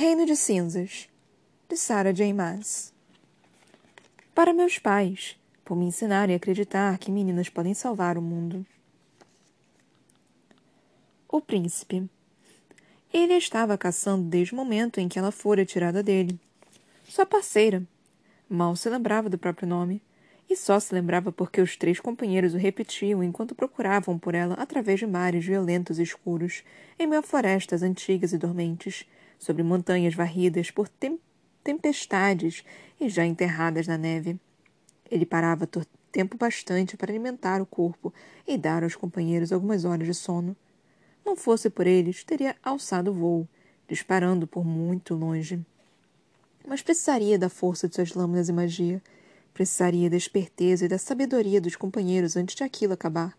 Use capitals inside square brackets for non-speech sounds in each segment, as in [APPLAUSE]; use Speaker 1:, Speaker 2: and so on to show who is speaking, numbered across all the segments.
Speaker 1: Reino de Cinzas, de Sarah J. Maas. Para meus pais, por me ensinarem a acreditar que meninas podem salvar o mundo. O príncipe. Ele estava caçando desde o momento em que ela fora tirada dele. Sua parceira. Mal se lembrava do próprio nome, e só se lembrava porque os três companheiros o repetiam enquanto procuravam por ela através de mares violentos e escuros, em meio a florestas antigas e dormentes, sobre montanhas varridas por tem tempestades e já enterradas na neve. Ele parava tempo bastante para alimentar o corpo e dar aos companheiros algumas horas de sono. Não fosse por eles, teria alçado o voo, disparando por muito longe. Mas precisaria da força de suas lâminas e magia. Precisaria da esperteza e da sabedoria dos companheiros antes de aquilo acabar.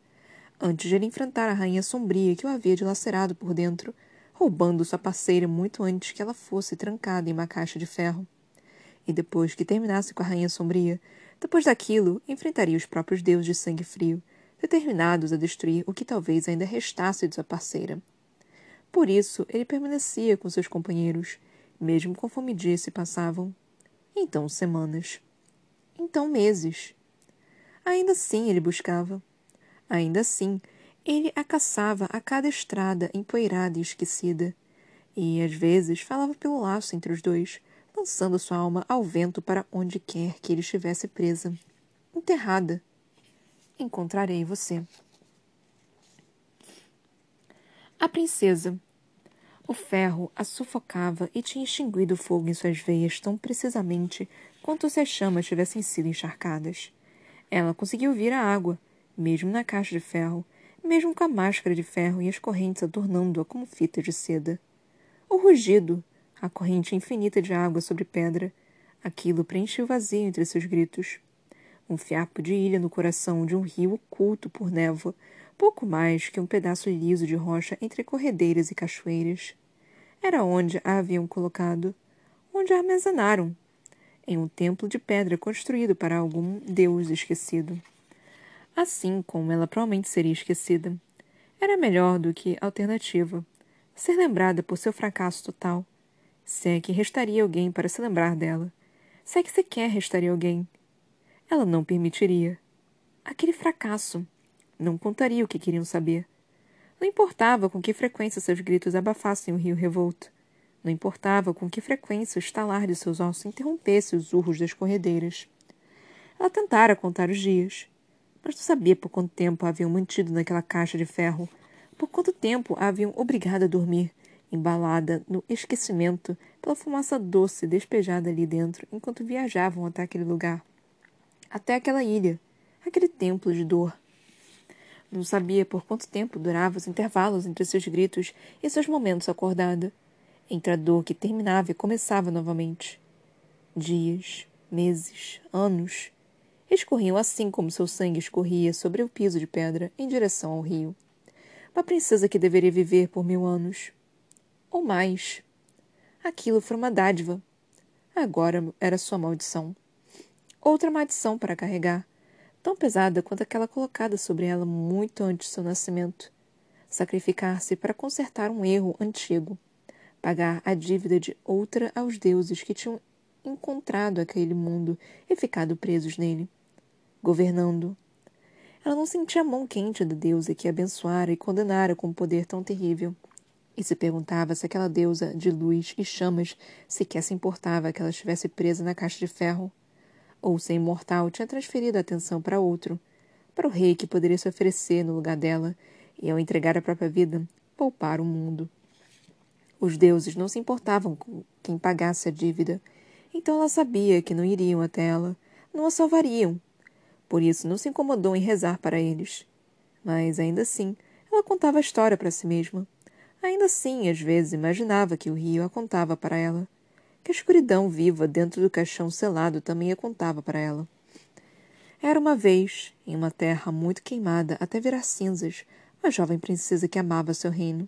Speaker 1: Antes de ele enfrentar a rainha sombria que o havia dilacerado por dentro, roubando sua parceira muito antes que ela fosse trancada em uma caixa de ferro. E depois que terminasse com a Rainha Sombria, depois daquilo, enfrentaria os próprios deuses de sangue frio, determinados a destruir o que talvez ainda restasse de sua parceira. Por isso, ele permanecia com seus companheiros, mesmo conforme dias se passavam. Então semanas. Então meses. Ainda assim ele buscava. Ainda assim, ele a caçava a cada estrada empoeirada e esquecida, e às vezes falava pelo laço entre os dois, lançando sua alma ao vento para onde quer que ele estivesse presa. Enterrada. Encontrarei você. A princesa. O ferro a sufocava e tinha extinguido o fogo em suas veias tão precisamente quanto se as chamas tivessem sido encharcadas. Ela conseguiu vir a água, mesmo na caixa de ferro, mesmo com a máscara de ferro e as correntes adornando-a como fita de seda. O rugido, a corrente infinita de água sobre pedra, aquilo preencheu vazio entre seus gritos. Um fiapo de ilha no coração de um rio oculto por névoa, pouco mais que um pedaço liso de rocha entre corredeiras e cachoeiras. Era onde a haviam colocado, onde a armazenaram, em um templo de pedra construído para algum deus esquecido assim como ela provavelmente seria esquecida. Era melhor do que alternativa. Ser lembrada por seu fracasso total. Se é que restaria alguém para se lembrar dela. Se é que sequer restaria alguém. Ela não permitiria. Aquele fracasso. Não contaria o que queriam saber. Não importava com que frequência seus gritos abafassem o rio revolto. Não importava com que frequência o estalar de seus ossos interrompesse os urros das corredeiras. Ela tentara contar os dias mas não sabia por quanto tempo a haviam mantido naquela caixa de ferro, por quanto tempo a haviam obrigado a dormir, embalada no esquecimento pela fumaça doce despejada ali dentro enquanto viajavam até aquele lugar, até aquela ilha, aquele templo de dor. Não sabia por quanto tempo duravam os intervalos entre seus gritos e seus momentos acordada, entre a dor que terminava e começava novamente. Dias, meses, anos, escorriam assim como seu sangue escorria sobre o piso de pedra em direção ao rio. Uma princesa que deveria viver por mil anos. Ou mais. Aquilo foi uma dádiva. Agora era sua maldição. Outra maldição para carregar, tão pesada quanto aquela colocada sobre ela muito antes de seu nascimento. Sacrificar-se para consertar um erro antigo. Pagar a dívida de outra aos deuses que tinham encontrado aquele mundo e ficado presos nele governando. Ela não sentia a mão quente da deusa que abençoara e condenara com um poder tão terrível. E se perguntava se aquela deusa de luz e chamas sequer se importava que ela estivesse presa na caixa de ferro, ou se a imortal tinha transferido a atenção para outro, para o rei que poderia se oferecer no lugar dela e, ao entregar a própria vida, poupar o mundo. Os deuses não se importavam com quem pagasse a dívida, então ela sabia que não iriam até ela, não a salvariam, por isso não se incomodou em rezar para eles. Mas, ainda assim, ela contava a história para si mesma. Ainda assim, às vezes, imaginava que o rio a contava para ela. Que a escuridão viva dentro do caixão selado também a contava para ela. Era uma vez, em uma terra muito queimada até virar cinzas, uma jovem princesa que amava seu reino.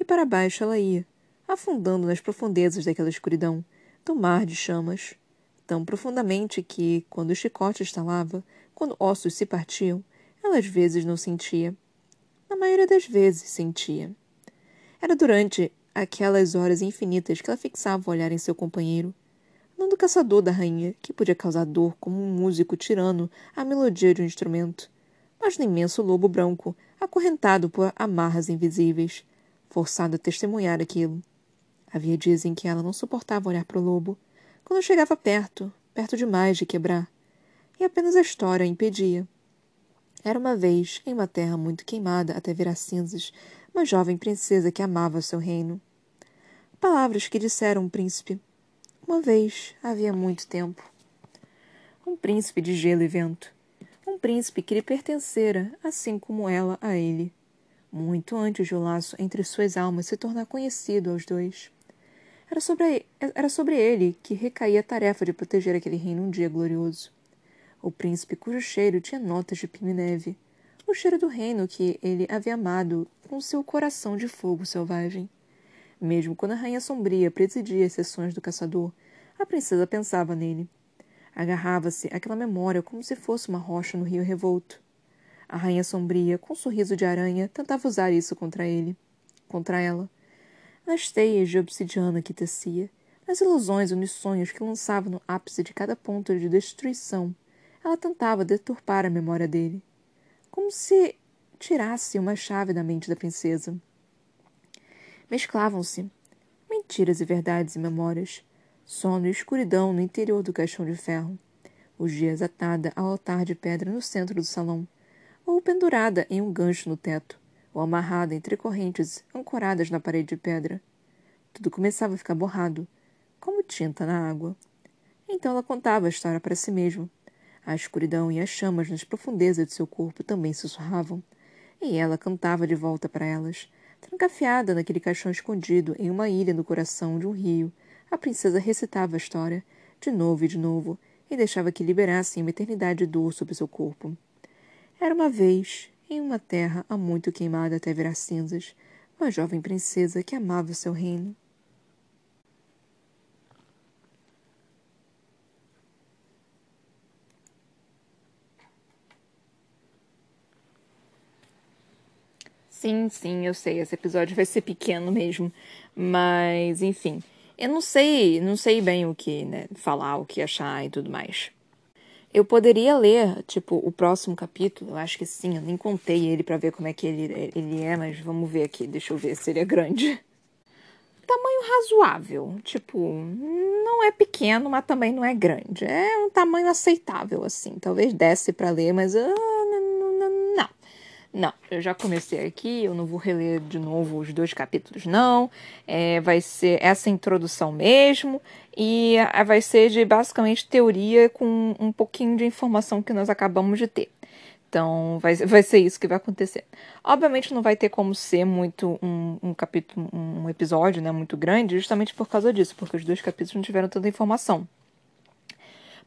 Speaker 1: E para baixo ela ia, afundando nas profundezas daquela escuridão, do mar de chamas, tão profundamente que, quando o chicote estalava, quando ossos se partiam, ela às vezes não sentia. Na maioria das vezes sentia. Era durante aquelas horas infinitas que ela fixava o olhar em seu companheiro. Não do caçador da rainha, que podia causar dor como um músico tirando a melodia de um instrumento, mas do imenso lobo branco, acorrentado por amarras invisíveis, forçado a testemunhar aquilo. Havia dias em que ela não suportava olhar para o lobo, quando chegava perto, perto demais de quebrar, e apenas a história a impedia. Era uma vez, em uma terra muito queimada até virar cinzas, uma jovem princesa que amava seu reino. Palavras que disseram um príncipe. Uma vez, havia muito tempo. Um príncipe de gelo e vento. Um príncipe que lhe pertencera, assim como ela a ele. Muito antes de o laço entre suas almas se tornar conhecido aos dois. Era sobre, era sobre ele que recaía a tarefa de proteger aquele reino um dia glorioso o príncipe cujo cheiro tinha notas de pinho e neve, o cheiro do reino que ele havia amado com seu coração de fogo selvagem. Mesmo quando a rainha sombria presidia as sessões do caçador, a princesa pensava nele. Agarrava-se àquela memória como se fosse uma rocha no rio revolto. A rainha sombria, com um sorriso de aranha, tentava usar isso contra ele, contra ela. Nas teias de obsidiana que tecia, nas ilusões nos sonhos que lançava no ápice de cada ponto de destruição ela tentava deturpar a memória dele, como se tirasse uma chave da mente da princesa. Mesclavam-se mentiras e verdades e memórias, sono e escuridão no interior do caixão de ferro, os dias atada ao altar de pedra no centro do salão, ou pendurada em um gancho no teto, ou amarrada entre correntes ancoradas na parede de pedra. Tudo começava a ficar borrado, como tinta na água. Então ela contava a história para si mesma, a escuridão e as chamas nas profundezas de seu corpo também sussurravam, e ela cantava de volta para elas. Trancafiada naquele caixão escondido em uma ilha no coração de um rio, a princesa recitava a história, de novo e de novo, e deixava que liberassem uma eternidade de dor sobre seu corpo. Era uma vez, em uma terra há muito queimada até virar cinzas, uma jovem princesa que amava seu reino. Sim, sim, eu sei. Esse episódio vai ser pequeno mesmo. Mas, enfim. Eu não sei, não sei bem o que, né, falar, o que achar e tudo mais. Eu poderia ler, tipo, o próximo capítulo, eu acho que sim, eu nem contei ele para ver como é que ele, ele é, mas vamos ver aqui, deixa eu ver se ele é grande. Tamanho razoável, tipo, não é pequeno, mas também não é grande. É um tamanho aceitável, assim. Talvez desse para ler, mas uh, não, eu já comecei aqui, eu não vou reler de novo os dois capítulos, não. É, vai ser essa introdução mesmo, e vai ser de basicamente teoria com um pouquinho de informação que nós acabamos de ter. Então, vai, vai ser isso que vai acontecer. Obviamente, não vai ter como ser muito um, um capítulo, um episódio né, muito grande, justamente por causa disso, porque os dois capítulos não tiveram tanta informação.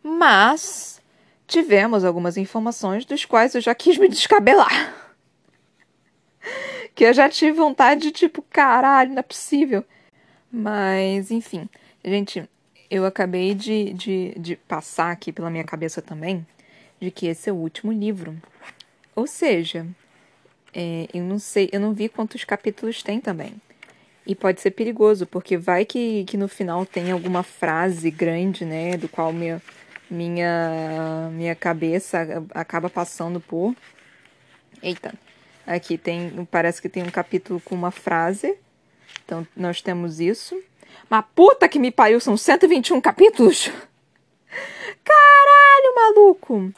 Speaker 1: Mas tivemos algumas informações dos quais eu já quis me descabelar que eu já tive vontade de, tipo, caralho, não é possível. Mas, enfim, gente, eu acabei de, de, de passar aqui pela minha cabeça também de que esse é o último livro. Ou seja, é, eu não sei, eu não vi quantos capítulos tem também. E pode ser perigoso, porque vai que, que no final tem alguma frase grande, né, do qual minha, minha, minha cabeça acaba passando por. Eita. Aqui tem, parece que tem um capítulo com uma frase. Então, nós temos isso. Mas puta que me pariu, são 121 capítulos? [LAUGHS] Caralho, maluco!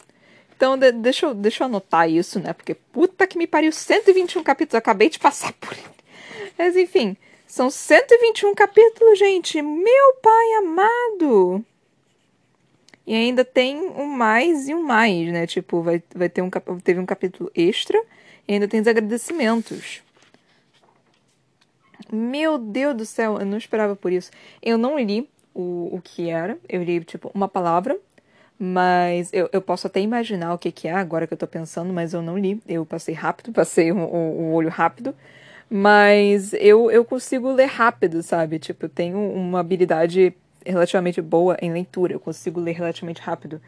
Speaker 1: Então, de, deixa, eu, deixa eu anotar isso, né? Porque puta que me pariu, 121 capítulos. Acabei de passar por ele. Mas, enfim, são 121 capítulos, gente. Meu pai amado! E ainda tem um mais e um mais, né? Tipo, vai, vai ter um, teve um capítulo extra e ainda tem os agradecimentos. Meu Deus do céu, eu não esperava por isso. Eu não li o, o que era. Eu li, tipo, uma palavra. Mas eu, eu posso até imaginar o que, que é agora que eu tô pensando, mas eu não li. Eu passei rápido, [LAUGHS] passei o, o olho rápido. Mas eu, eu consigo ler rápido, sabe? Tipo, eu tenho uma habilidade relativamente boa em leitura. Eu consigo ler relativamente rápido.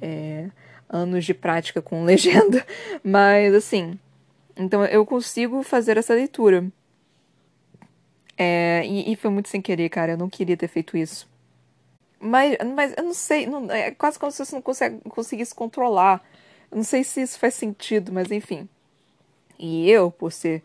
Speaker 1: É, anos de prática com [LAUGHS] legenda. Mas, assim, então eu consigo fazer essa leitura. É, e, e, foi muito sem querer, cara. Eu não queria ter feito isso. Mas, mas eu não sei, não, é quase como se você não consegue, conseguisse controlar. Eu não sei se isso faz sentido, mas enfim. E eu, por ser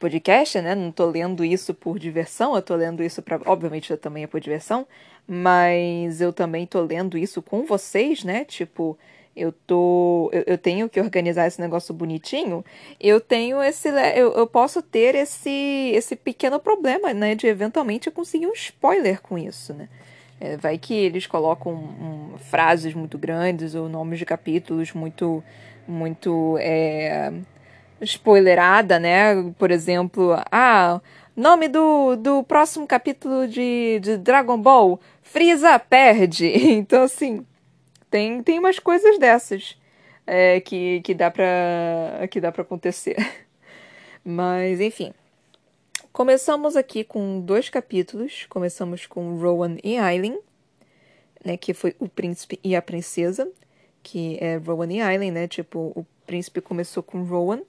Speaker 1: podcast, né? Não tô lendo isso por diversão, eu tô lendo isso para, obviamente, eu também é por diversão, mas eu também tô lendo isso com vocês, né? Tipo, eu tô eu, eu, tenho que organizar esse negócio bonitinho. Eu tenho esse eu, eu posso ter esse esse pequeno problema né de eventualmente conseguir um spoiler com isso né? É, vai que eles colocam um, frases muito grandes ou nomes de capítulos muito muito é, spoilerada né? Por exemplo ah nome do, do próximo capítulo de, de Dragon Ball Frieza perde. [LAUGHS] Então assim tem, tem umas coisas dessas é, que, que dá pra, que dá pra acontecer. [LAUGHS] Mas, enfim. Começamos aqui com dois capítulos. Começamos com Rowan e Aileen, né, que foi o príncipe e a princesa, que é Rowan e Aileen, né? Tipo, o príncipe começou com Rowan,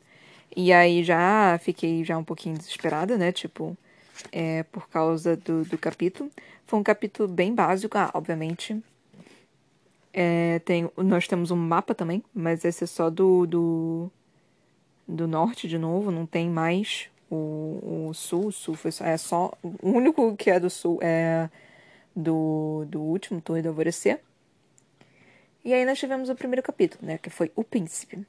Speaker 1: e aí já fiquei já um pouquinho desesperada, né? Tipo, é, por causa do, do capítulo. Foi um capítulo bem básico, ah, obviamente, é, tem, nós temos um mapa também, mas esse é só do, do, do norte de novo, não tem mais o, o sul. O sul foi é só. O único que é do sul é do, do último Torre do Alvorecer. E aí nós tivemos o primeiro capítulo, né? Que foi O Príncipe.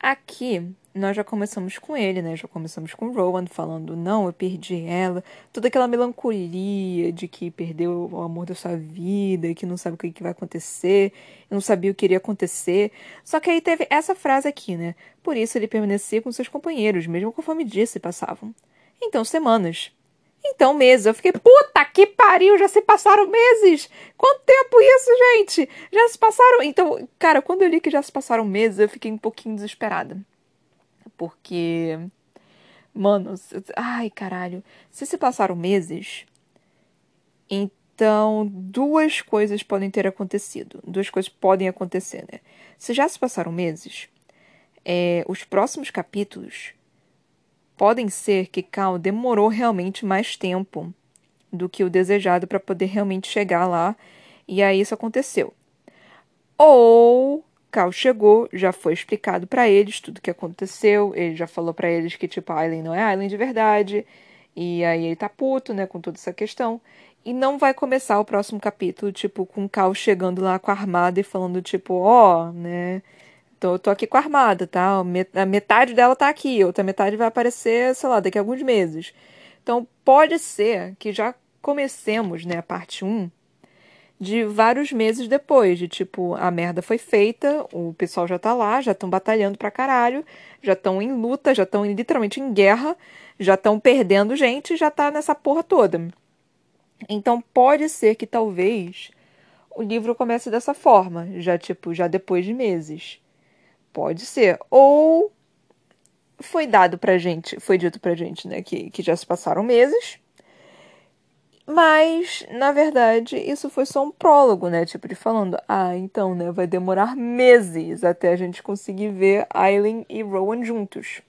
Speaker 1: Aqui nós já começamos com ele, né? Já começamos com Rowan falando: não, eu perdi ela. Toda aquela melancolia de que perdeu o amor da sua vida, que não sabe o que vai acontecer, não sabia o que iria acontecer. Só que aí teve essa frase aqui, né? Por isso ele permanecia com seus companheiros, mesmo conforme dias se passavam. Então, semanas. Então, meses. Eu fiquei, puta que pariu, já se passaram meses! Quanto tempo isso, gente? Já se passaram. Então, cara, quando eu li que já se passaram meses, eu fiquei um pouquinho desesperada. Porque. Mano, ai caralho. Se se passaram meses, então duas coisas podem ter acontecido. Duas coisas podem acontecer, né? Se já se passaram meses, é, os próximos capítulos podem ser que Cal demorou realmente mais tempo do que o desejado para poder realmente chegar lá e aí isso aconteceu. Ou Cal chegou, já foi explicado para eles tudo o que aconteceu, ele já falou para eles que tipo a Aileen não é Aileen de verdade, e aí ele tá puto, né, com toda essa questão. E não vai começar o próximo capítulo, tipo, com Cal chegando lá com a armada e falando, tipo, ó, oh, né, Tô, tô aqui com a armada, tá? A metade dela tá aqui, outra metade vai aparecer, sei lá, daqui a alguns meses. Então, pode ser que já comecemos, né, a parte 1 de vários meses depois, de tipo, a merda foi feita, o pessoal já tá lá, já estão batalhando pra caralho, já estão em luta, já estão literalmente em guerra, já estão perdendo gente, já tá nessa porra toda. Então pode ser que talvez o livro comece dessa forma, já tipo, já depois de meses. Pode ser. Ou foi dado pra gente, foi dito pra gente, né, que, que já se passaram meses. Mas, na verdade, isso foi só um prólogo, né? Tipo, de falando, ah, então, né, vai demorar meses até a gente conseguir ver Aileen e Rowan juntos.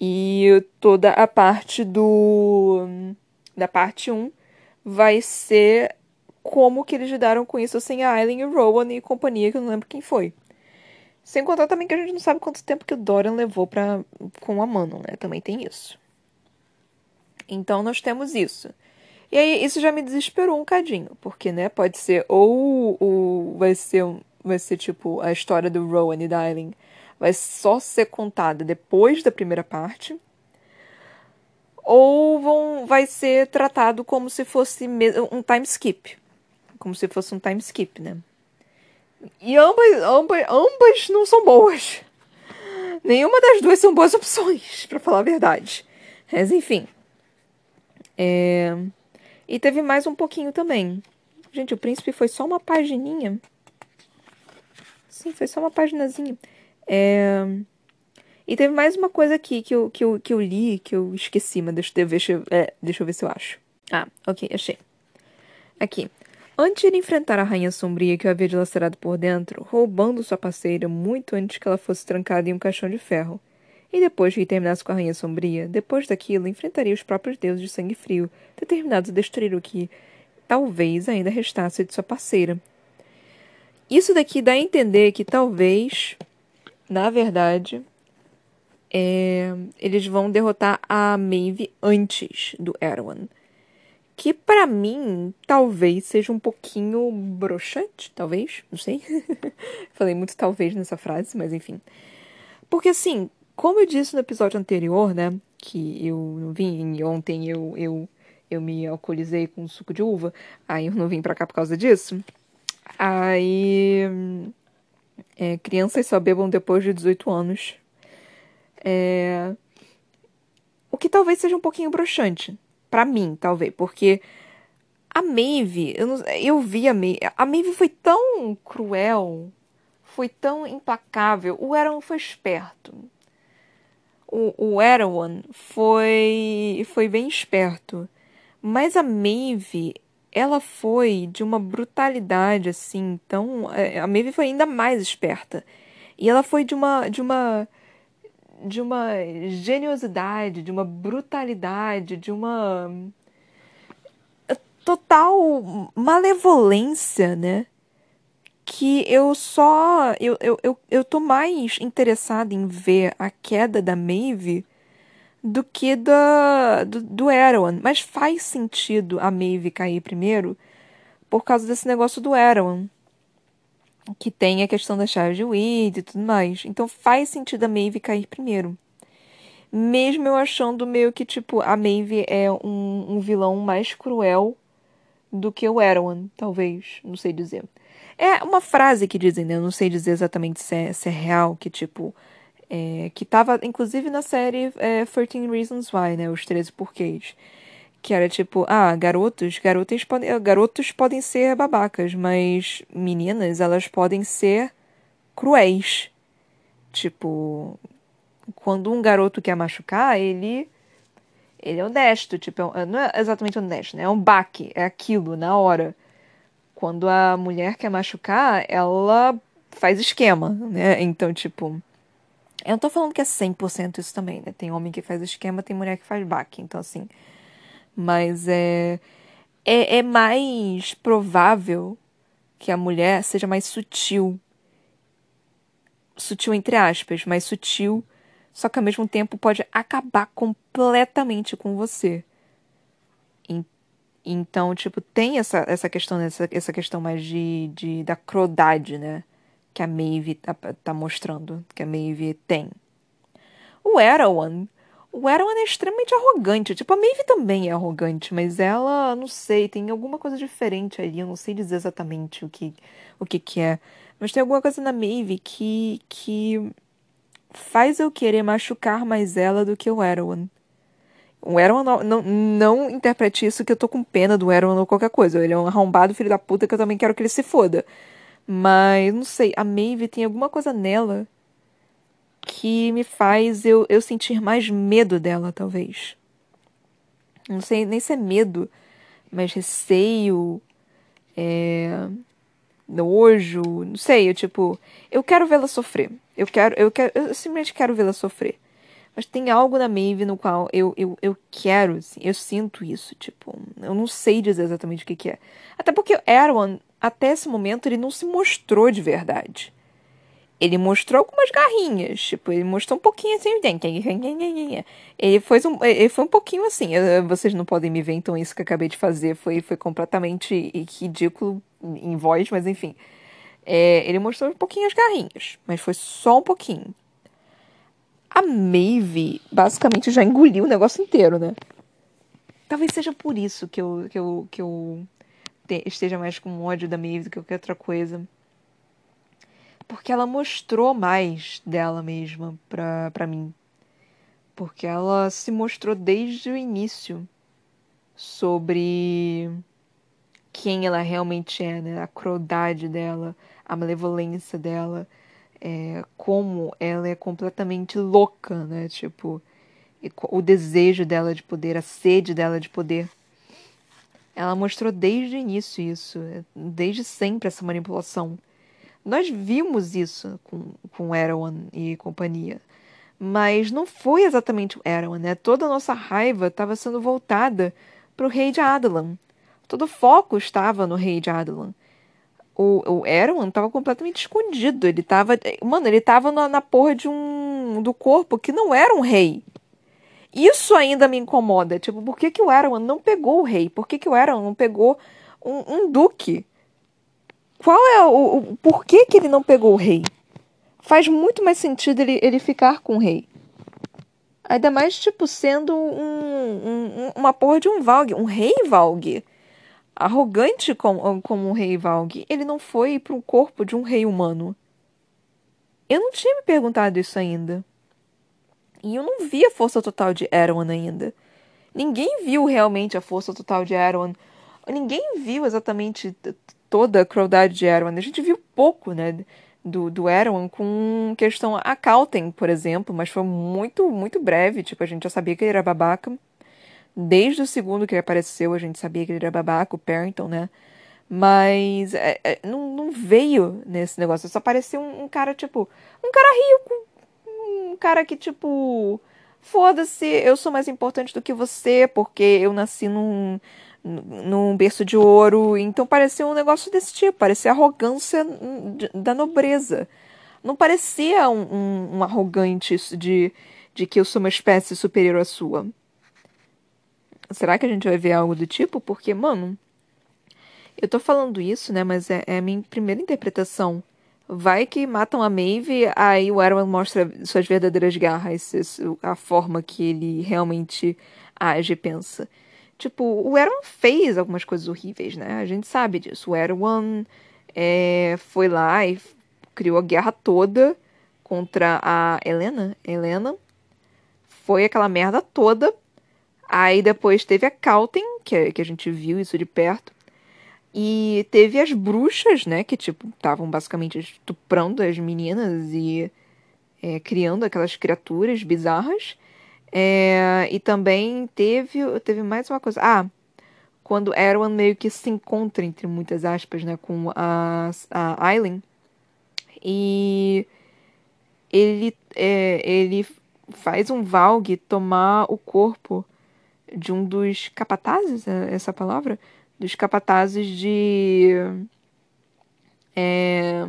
Speaker 1: E toda a parte do. da parte 1 vai ser como que eles lidaram com isso sem a Aileen e Rowan e companhia, que eu não lembro quem foi. Sem contar também que a gente não sabe quanto tempo que o Dorian levou pra, com a Manon, né? Também tem isso. Então nós temos isso. E aí isso já me desesperou um cadinho, porque, né, pode ser ou, ou vai ser vai ser tipo a história do Rowan e da vai só ser contada depois da primeira parte, ou vão, vai ser tratado como se fosse um time skip. Como se fosse um time skip, né? E ambas, ambas, ambas não são boas. Nenhuma das duas são boas opções, para falar a verdade. Mas enfim. É... E teve mais um pouquinho também. Gente, o príncipe foi só uma pagininha. Sim, foi só uma paginazinha. É... E teve mais uma coisa aqui que eu, que eu, que eu li, que eu esqueci, mas deixa, deixa, é, deixa eu ver se eu acho. Ah, ok, achei. Aqui. Antes de enfrentar a rainha sombria que o havia dilacerado por dentro, roubando sua parceira muito antes que ela fosse trancada em um caixão de ferro, E depois que terminasse com a Rainha Sombria, depois daquilo, enfrentaria os próprios deuses de sangue frio, determinados a destruir o que talvez ainda restasse de sua parceira. Isso daqui dá a entender que talvez, na verdade, é, eles vão derrotar a Maeve antes do Erwan. Que para mim talvez seja um pouquinho broxante, talvez, não sei. [LAUGHS] Falei muito talvez nessa frase, mas enfim. Porque assim, como eu disse no episódio anterior, né, que eu não vim ontem eu eu eu me alcoolizei com suco de uva, aí eu não vim para cá por causa disso. Aí é, crianças só bebam depois de 18 anos. É, o que talvez seja um pouquinho broxante. Para mim, talvez. Porque a Maeve, eu, não, eu vi a Maeve. A Maeve foi tão cruel. Foi tão implacável. O Aaron foi esperto. O, o Erwan foi, foi bem esperto. Mas a Maeve, ela foi de uma brutalidade assim, então a Maeve foi ainda mais esperta. E ela foi de uma de uma de uma geniosidade, de uma brutalidade, de uma total malevolência, né? Que eu só. Eu, eu, eu, eu tô mais interessada em ver a queda da Maeve do que da, do, do Erwan. Mas faz sentido a Maeve cair primeiro por causa desse negócio do Erwan. Que tem a questão da chave de Weed e tudo mais. Então faz sentido a Maeve cair primeiro. Mesmo eu achando meio que, tipo, a Maeve é um, um vilão mais cruel do que o Erwan, talvez. Não sei dizer. É uma frase que dizem, né? Eu não sei dizer exatamente se é, se é real, que tipo é, que estava inclusive na série é, 13 Reasons Why, né, os 13 porquês, que era tipo, ah, garotos, garotas podem, garotos podem ser babacas, mas meninas, elas podem ser cruéis. Tipo, quando um garoto quer machucar, ele ele é honesto, tipo, é não é exatamente honesto, né? É um baque, é aquilo na hora. Quando a mulher quer machucar, ela faz esquema, né? Então, tipo, eu não tô falando que é 100% isso também, né? Tem homem que faz esquema, tem mulher que faz baque, então assim. Mas é, é, é mais provável que a mulher seja mais sutil. Sutil entre aspas, mais sutil, só que ao mesmo tempo pode acabar completamente com você. Então, tipo, tem essa, essa questão, essa, essa questão mais de, de da crueldade, né? que a Maeve tá, tá mostrando, que a Maeve tem. O Erwan, o Erwan é extremamente arrogante. Tipo, a Maeve também é arrogante, mas ela, não sei, tem alguma coisa diferente ali. Eu não sei dizer exatamente o que, o que, que é. Mas tem alguma coisa na Maeve que, que faz eu querer machucar mais ela do que o Erwan. O Erwan não, não, não interprete isso que eu tô com pena do Erwan ou qualquer coisa. Ele é um arrombado filho da puta que eu também quero que ele se foda. Mas, não sei, a Maeve tem alguma coisa nela que me faz eu, eu sentir mais medo dela, talvez. Não sei nem se é medo, mas receio, é, nojo, não sei, eu tipo, eu quero vê-la sofrer. Eu quero, eu quero, eu simplesmente quero vê-la sofrer. Mas tem algo na Maeve no qual eu, eu, eu quero, assim, eu sinto isso, tipo, eu não sei dizer exatamente o que, que é. Até porque Erwan até esse momento ele não se mostrou de verdade. Ele mostrou algumas garrinhas, tipo, ele mostrou um pouquinho assim, ele foi um, ele foi um pouquinho assim, vocês não podem me ver, então isso que eu acabei de fazer foi, foi completamente ridículo em voz, mas enfim. É, ele mostrou um pouquinho as garrinhas, mas foi só um pouquinho. A Maeve basicamente já engoliu o negócio inteiro, né? Talvez seja por isso que eu, que eu, que eu esteja mais com ódio da Maeve do que qualquer outra coisa. Porque ela mostrou mais dela mesma pra, pra mim. Porque ela se mostrou desde o início sobre quem ela realmente é, né? A crueldade dela, a malevolência dela, é, como ela é completamente louca, né? Tipo, o desejo dela de poder, a sede dela de poder. Ela mostrou desde o início isso, desde sempre essa manipulação. Nós vimos isso com, com Erwan e companhia. Mas não foi exatamente o Erwin, né? Toda a nossa raiva estava sendo voltada para o rei de Adelan. Todo o foco estava no rei de Adelan. O, o Erwin estava completamente escondido. Ele estava, mano, ele estava na, na porra de um do corpo que não era um rei. Isso ainda me incomoda. Tipo, por que, que o Erwin não pegou o rei? Por que, que o Erwin não pegou um, um duque? Qual é o, o. Por que, ele não pegou o rei? Faz muito mais sentido ele, ele ficar com o rei. Ainda mais, tipo, sendo um, um, uma porra de um Valg. Um rei Valg. Arrogante como, como um rei Valg. Ele não foi para o corpo de um rei humano. Eu não tinha me perguntado isso ainda. E eu não vi a força total de Erwan ainda. Ninguém viu realmente a força total de Erwan. Ninguém viu exatamente toda a crueldade de Erwan. A gente viu pouco, né? Do, do Erwan com questão a Calten, por exemplo, mas foi muito, muito breve. Tipo, a gente já sabia que ele era babaca. Desde o segundo que ele apareceu, a gente sabia que ele era babaca, o Parrington, né? Mas é, é, não, não veio nesse negócio. Só parecia um, um cara, tipo, um cara rico, um cara que, tipo, foda-se, eu sou mais importante do que você, porque eu nasci num, num berço de ouro. Então parecia um negócio desse tipo, parecia arrogância da nobreza. Não parecia um, um, arrogante de, de que eu sou uma espécie superior à sua. Será que a gente vai ver algo do tipo? Porque, mano, eu tô falando isso, né? Mas é, é a minha primeira interpretação Vai que matam a Maeve, aí o Erwin mostra suas verdadeiras garras, a forma que ele realmente age e pensa. Tipo, o Erwin fez algumas coisas horríveis, né? A gente sabe disso. O Erwin é, foi lá e criou a guerra toda contra a Helena. Helena. Foi aquela merda toda. Aí depois teve a Calten, que, que a gente viu isso de perto. E teve as bruxas, né? Que, tipo, estavam basicamente estuprando as meninas e é, criando aquelas criaturas bizarras. É, e também teve, teve mais uma coisa. Ah, quando Erwan meio que se encontra, entre muitas aspas, né? Com a, a Aileen. E ele, é, ele faz um Valg tomar o corpo de um dos capatazes, é essa palavra? dos capatazes de. É,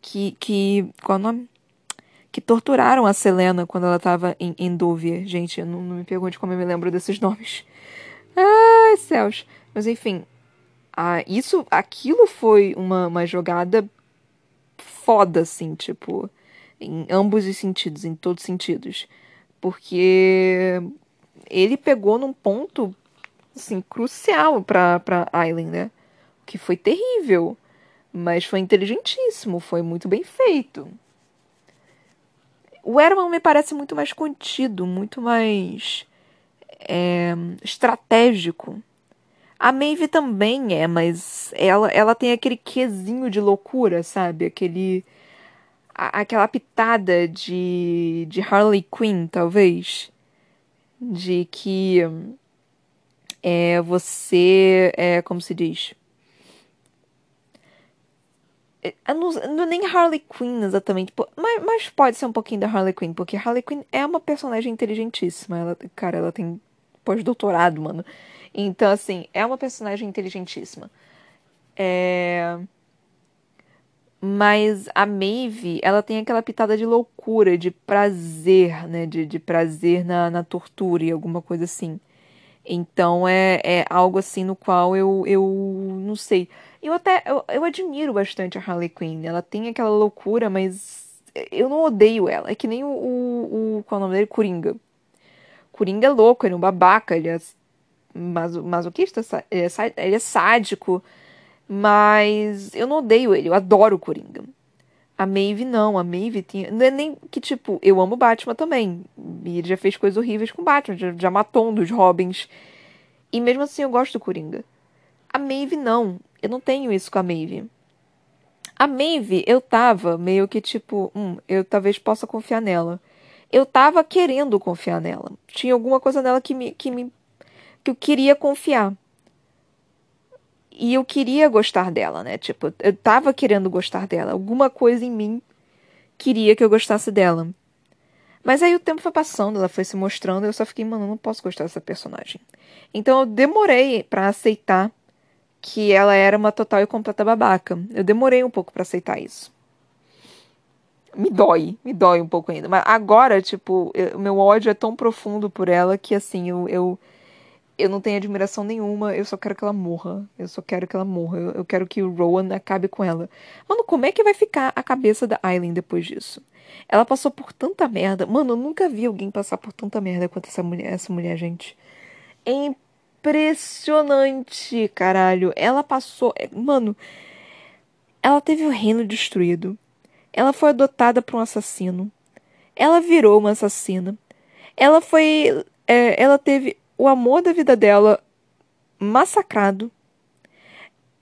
Speaker 1: que, que. Qual é o nome? Que torturaram a Selena quando ela estava em, Dúvia. Gente, não, não me pergunte como eu me lembro desses [LAUGHS] nomes. Ai, céus. Mas enfim. Isso, aquilo foi uma, uma jogada foda, assim, tipo, em ambos os sentidos, em todos os sentidos. Porque ele pegou num ponto assim, crucial para para Aileen, né? O que foi terrível, mas foi inteligentíssimo, foi muito bem feito. O Erman me parece muito mais contido, muito mais é, estratégico. A Maeve também é, mas ela, ela tem aquele quesinho de loucura, sabe? Aquele. A, aquela pitada de, de Harley Quinn, talvez. De que é você, é, como se diz? É, não, nem Harley Quinn exatamente, mas, mas, pode ser um pouquinho da Harley Quinn, porque Harley Quinn é uma personagem inteligentíssima. Ela, cara, ela tem pós-doutorado, mano. Então, assim, é uma personagem inteligentíssima. É... Mas a Maeve, ela tem aquela pitada de loucura, de prazer, né? De, de prazer na, na tortura e alguma coisa assim. Então é, é algo assim no qual eu, eu não sei. Eu até eu, eu admiro bastante a Harley Quinn. Ela tem aquela loucura, mas eu não odeio ela. É que nem o, o, o qual é o nome dele? Coringa. Coringa é louco, ele é um babaca, ele é masoquista, ele é, ele é sádico, mas eu não odeio ele, eu adoro o Coringa. A Maeve não, a Maeve tinha. Não é nem que, tipo, eu amo Batman também. E ele já fez coisas horríveis com Batman, já, já matou um dos Robins. E mesmo assim eu gosto do Coringa. A Maeve não. Eu não tenho isso com a Maeve. A Maeve, eu tava meio que tipo, hum, eu talvez possa confiar nela. Eu tava querendo confiar nela. Tinha alguma coisa nela que me, que me que eu queria confiar. E eu queria gostar dela, né? Tipo, eu tava querendo gostar dela. Alguma coisa em mim queria que eu gostasse dela. Mas aí o tempo foi passando, ela foi se mostrando, eu só fiquei, mano, não posso gostar dessa personagem. Então eu demorei para aceitar que ela era uma total e completa babaca. Eu demorei um pouco para aceitar isso. Me dói, me dói um pouco ainda. Mas agora, tipo, o meu ódio é tão profundo por ela que, assim, eu, eu, eu não tenho admiração nenhuma. Eu só quero que ela morra. Eu só quero que ela morra. Eu, eu quero que o Rowan acabe com ela. Mano, como é que vai ficar a cabeça da Aileen depois disso? Ela passou por tanta merda. Mano, eu nunca vi alguém passar por tanta merda quanto essa mulher, essa mulher, gente. É impressionante, caralho. Ela passou. É, mano, ela teve o reino destruído. Ela foi adotada por um assassino. Ela virou uma assassina. Ela foi. É, ela teve o amor da vida dela massacrado.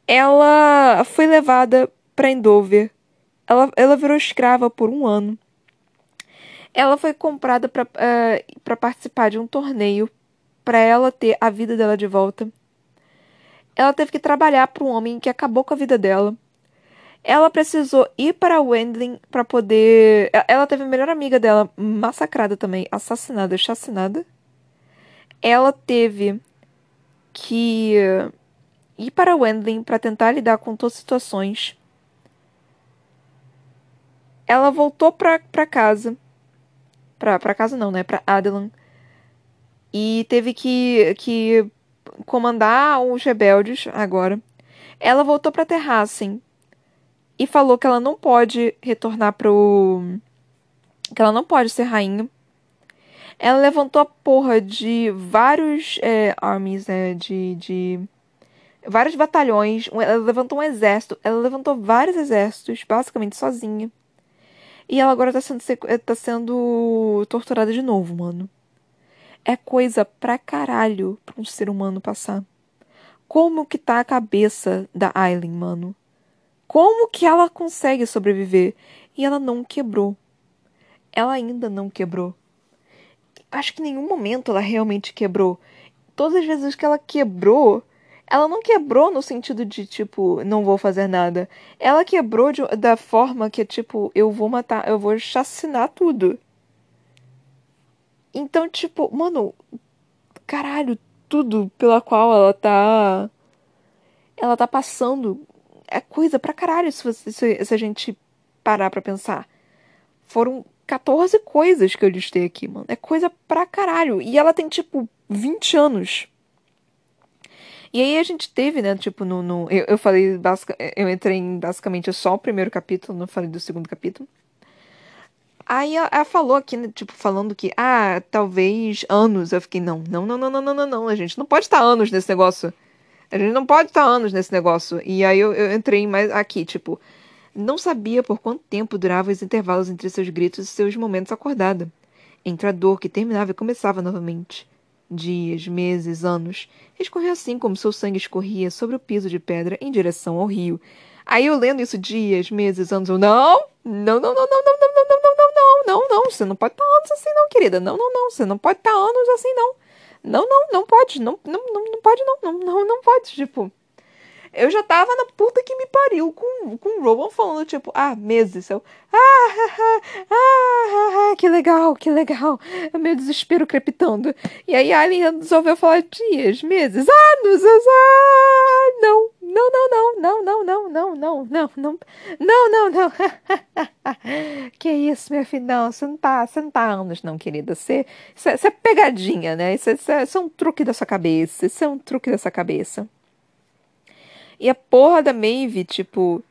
Speaker 1: Ela foi levada para Endover. Ela, ela virou escrava por um ano. Ela foi comprada para uh, participar de um torneio para ela ter a vida dela de volta. Ela teve que trabalhar para um homem que acabou com a vida dela. Ela precisou ir para Wendling para poder. Ela teve a melhor amiga dela massacrada também, assassinada, chacinada. Ela teve que ir para Wendling para tentar lidar com todas as situações. Ela voltou para casa. Pra casa não, né? Pra Adelan e teve que, que comandar os rebeldes agora. Ela voltou para Terrassen e falou que ela não pode retornar pro que ela não pode ser rainha. Ela levantou a porra de vários é, armies, né, de, de vários batalhões. Ela levantou um exército. Ela levantou vários exércitos, basicamente sozinha. E ela agora tá sendo, tá sendo torturada de novo, mano é coisa pra caralho pra um ser humano passar. Como que tá a cabeça da Aileen, mano? Como que ela consegue sobreviver? E ela não quebrou. Ela ainda não quebrou. Acho que em nenhum momento ela realmente quebrou. Todas as vezes que ela quebrou, ela não quebrou no sentido de, tipo, não vou fazer nada. Ela quebrou de, da forma que, tipo, eu vou matar, eu vou chacinar tudo. Então, tipo, mano, caralho, tudo pela qual ela tá. Ela tá passando é coisa pra caralho se, você, se, se a gente parar pra pensar. Foram 14 coisas que eu listei aqui, mano. É coisa pra caralho. E ela tem, tipo, 20 anos. E aí a gente teve, né, tipo, no. no eu, eu falei, basic, eu entrei em basicamente só o primeiro capítulo, não falei do segundo capítulo. Aí ela, falou aqui, né, tipo, falando que, ah, talvez anos. Eu fiquei, não, não, não, não, não, não, não, não. A gente não pode estar anos nesse negócio. A gente não pode estar anos nesse negócio. E aí eu, eu entrei mais aqui, tipo, não sabia por quanto tempo duravam os intervalos entre seus gritos e seus momentos acordada. Entre a dor que terminava e começava novamente. Dias, meses, anos. Escorria assim como seu sangue escorria sobre o piso de pedra em direção ao rio. Aí eu lendo isso dias, meses, anos, eu não, não, não, não, não, não, não, não, não, não, não, não, não, você não pode estar anos assim não, querida. Não, não, não, você não pode estar anos assim não. Não, não, não pode, não, não, não, pode não, não, não pode, tipo. Eu já tava na puta que me pariu com, com o Rowan falando, tipo, ah, meses. Eu, ah, ah, ah, ah, ah, que legal, que legal. É meu desespero crepitando. E aí a Alien resolveu falar dias, meses, anos, ah, não, não, não, não, não, não, não, não, não, não, não, não, não, não. que isso, meu filho, não, você não tá, você não tá anos, não, querida. Você, isso, é, é pegadinha, né? Isso, isso, é, isso é um truque da sua cabeça. Isso é um truque da sua cabeça. E a porra da Maeve, tipo,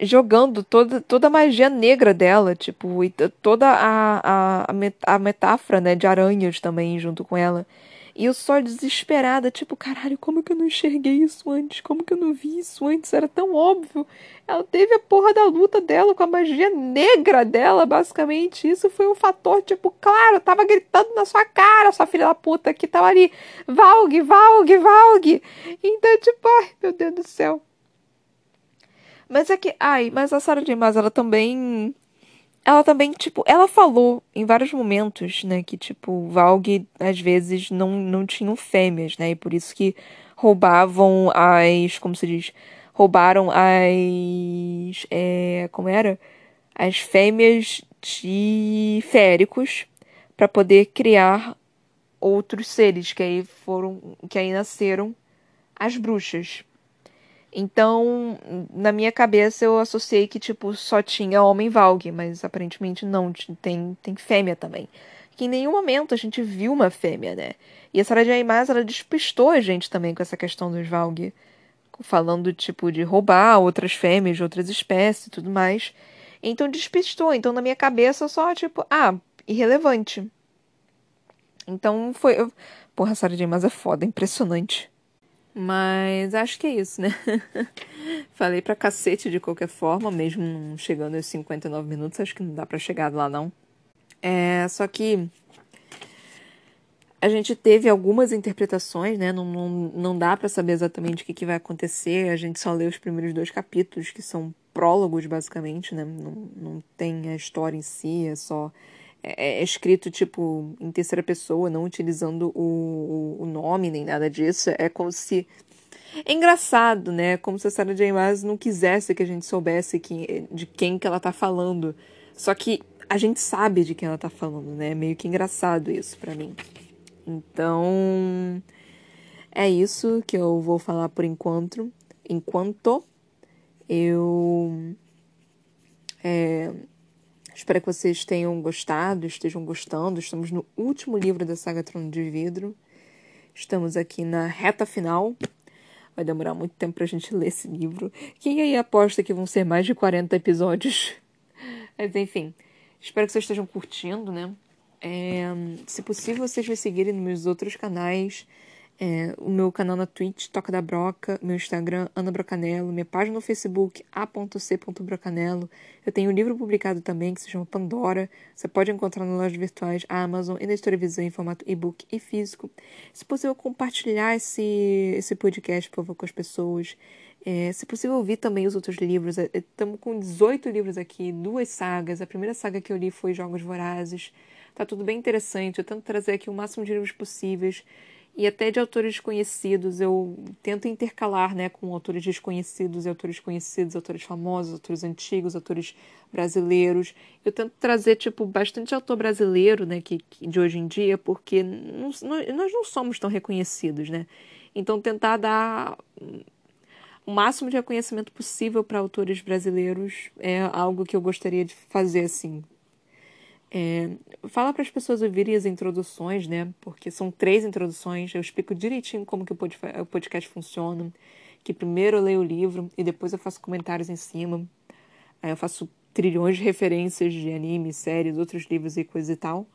Speaker 1: jogando toda, toda a magia negra dela, tipo, e toda a, a, a metáfora, né, de aranhas também junto com ela. E eu só desesperada, tipo, caralho, como que eu não enxerguei isso antes? Como que eu não vi isso antes? Era tão óbvio. Ela teve a porra da luta dela com a magia negra dela, basicamente. Isso foi um fator, tipo, claro, tava gritando na sua cara, sua filha da puta, que tava ali. Valg, Valg, Valg. Então, tipo, ai, meu Deus do céu. Mas é que, ai, mas a Sarah J. Maas, ela também ela também, tipo, ela falou em vários momentos, né, que, tipo, Valg às vezes não, não tinham fêmeas, né, e por isso que roubavam as, como se diz, roubaram as, é, como era? As fêmeas de féricos para poder criar outros seres que aí foram que aí nasceram as bruxas. Então, na minha cabeça eu associei que tipo só tinha homem Valg, mas aparentemente não, tem tem fêmea também. Que em nenhum momento a gente viu uma fêmea, né? E a Sarah J. Maas, ela despistou a gente também com essa questão dos Valg, falando tipo de roubar outras fêmeas de outras espécies e tudo mais. Então despistou. Então na minha cabeça só tipo, ah, irrelevante. Então foi. Porra, a Sarah J. Maas é foda, impressionante. Mas acho que é isso, né? [LAUGHS] Falei pra cacete de qualquer forma, mesmo chegando aos 59 minutos, acho que não dá pra chegar lá não. É, só que a gente teve algumas interpretações, né? Não, não, não dá para saber exatamente o que, que vai acontecer. A gente só lê os primeiros dois capítulos, que são prólogos, basicamente, né? Não, não tem a história em si, é só é, é, escrito, tipo, em terceira pessoa, não utilizando o, o nome nem nada disso. É como se. É engraçado, né? Como se a Sarah J. Maas não quisesse que a gente soubesse que, de quem que ela tá falando. Só que a gente sabe de quem ela tá falando, né? É meio que engraçado isso para mim. Então, é isso que eu vou falar por enquanto. Enquanto eu é, Espero que vocês tenham gostado, estejam gostando. Estamos no último livro da saga Trono de Vidro. Estamos aqui na reta final. Vai demorar muito tempo pra gente ler esse livro. Quem aí aposta que vão ser mais de 40 episódios? [LAUGHS] Mas enfim, espero que vocês estejam curtindo, né? É, se possível, vocês me seguirem nos meus outros canais. É, o meu canal na Twitch, Toca da Broca, meu Instagram, Ana Brocanello, minha página no Facebook, a.c.brocanello. Eu tenho um livro publicado também que se chama Pandora. Você pode encontrar nas lojas virtuais, a Amazon e na Visão em formato e-book e físico. Se possível, compartilhar esse, esse podcast, por favor, com as pessoas. É, se possível, ouvir também os outros livros. Estamos é, com 18 livros aqui, duas sagas. A primeira saga que eu li foi Jogos Vorazes. Tá tudo bem interessante. Eu tento trazer aqui o máximo de livros possíveis e até de autores desconhecidos. Eu tento intercalar né, com autores desconhecidos e autores conhecidos, autores famosos, autores antigos, autores brasileiros. Eu tento trazer tipo bastante autor brasileiro né, que, que de hoje em dia, porque não, nós não somos tão reconhecidos. Né? Então, tentar dar o máximo de reconhecimento possível para autores brasileiros é algo que eu gostaria de fazer assim é, fala para as pessoas ouvirem as introduções, né? Porque são três introduções. Eu explico direitinho como que o podcast funciona. Que primeiro eu leio o livro e depois eu faço comentários em cima. Aí eu faço trilhões de referências de anime, séries, outros livros e coisa e tal.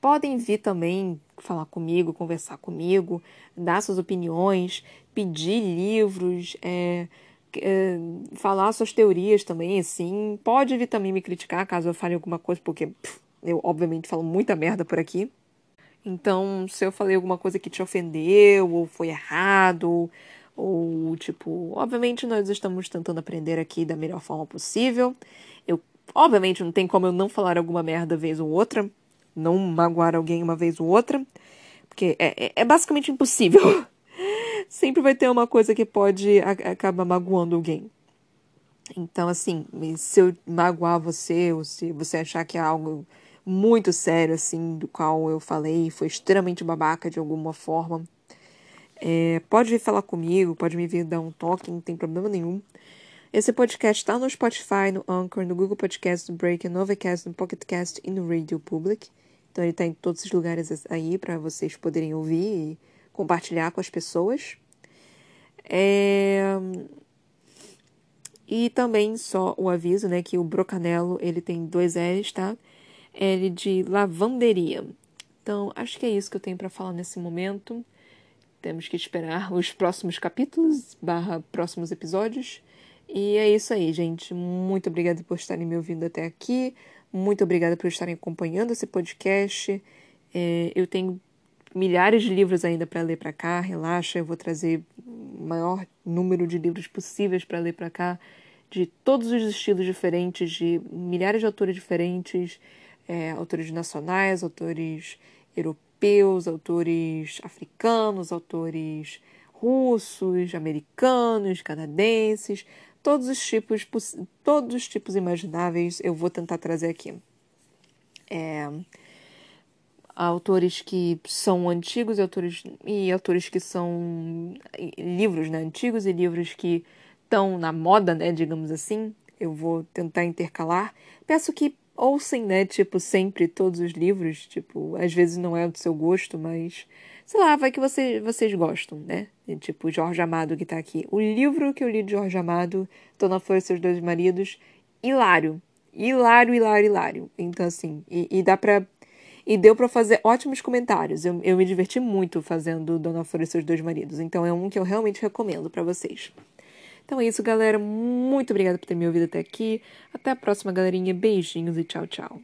Speaker 1: Podem vir também falar comigo, conversar comigo, dar suas opiniões, pedir livros, é, é, falar suas teorias também, assim. Pode vir também me criticar caso eu fale alguma coisa, porque pff, eu obviamente falo muita merda por aqui. Então, se eu falei alguma coisa que te ofendeu, ou foi errado, ou tipo, obviamente nós estamos tentando aprender aqui da melhor forma possível. Eu, obviamente, não tem como eu não falar alguma merda vez ou outra, não magoar alguém uma vez ou outra, porque é, é, é basicamente impossível. [LAUGHS] sempre vai ter uma coisa que pode acabar magoando alguém. Então, assim, se eu magoar você, ou se você achar que é algo muito sério, assim, do qual eu falei, foi extremamente babaca de alguma forma, é, pode vir falar comigo, pode me vir dar um toque, não tem problema nenhum. Esse podcast está no Spotify, no Anchor, no Google Podcast, no Breaker, no Overcast, no Pocket Cast e no Radio Public. Então ele está em todos os lugares aí para vocês poderem ouvir e compartilhar com as pessoas. É... E também só o aviso, né, que o brocanelo, ele tem dois L's, tá? L de lavanderia. Então, acho que é isso que eu tenho para falar nesse momento. Temos que esperar os próximos capítulos, barra próximos episódios. E é isso aí, gente. Muito obrigada por estarem me ouvindo até aqui. Muito obrigada por estarem acompanhando esse podcast. É, eu tenho milhares de livros ainda para ler para cá, relaxa, eu vou trazer o maior número de livros possíveis para ler para cá, de todos os estilos diferentes, de milhares de autores diferentes, é, autores nacionais, autores europeus, autores africanos, autores russos, americanos, canadenses, todos os tipos, todos os tipos imagináveis eu vou tentar trazer aqui. É, autores que são antigos e autores, e autores que são livros né, antigos e livros que estão na moda, né, digamos assim. Eu vou tentar intercalar. Peço que ouçam, né, tipo, sempre todos os livros, tipo, às vezes não é do seu gosto, mas sei lá, vai que você, vocês gostam, né? E, tipo, Jorge Amado que tá aqui. O livro que eu li de Jorge Amado, Dona Flor e seus dois maridos, hilário. Hilário, hilário, hilário. Então, assim, e, e dá pra. E deu para fazer ótimos comentários. Eu, eu me diverti muito fazendo Dona Flor e seus dois maridos. Então é um que eu realmente recomendo para vocês. Então é isso, galera. Muito obrigada por ter me ouvido até aqui. Até a próxima, galerinha. Beijinhos e tchau, tchau.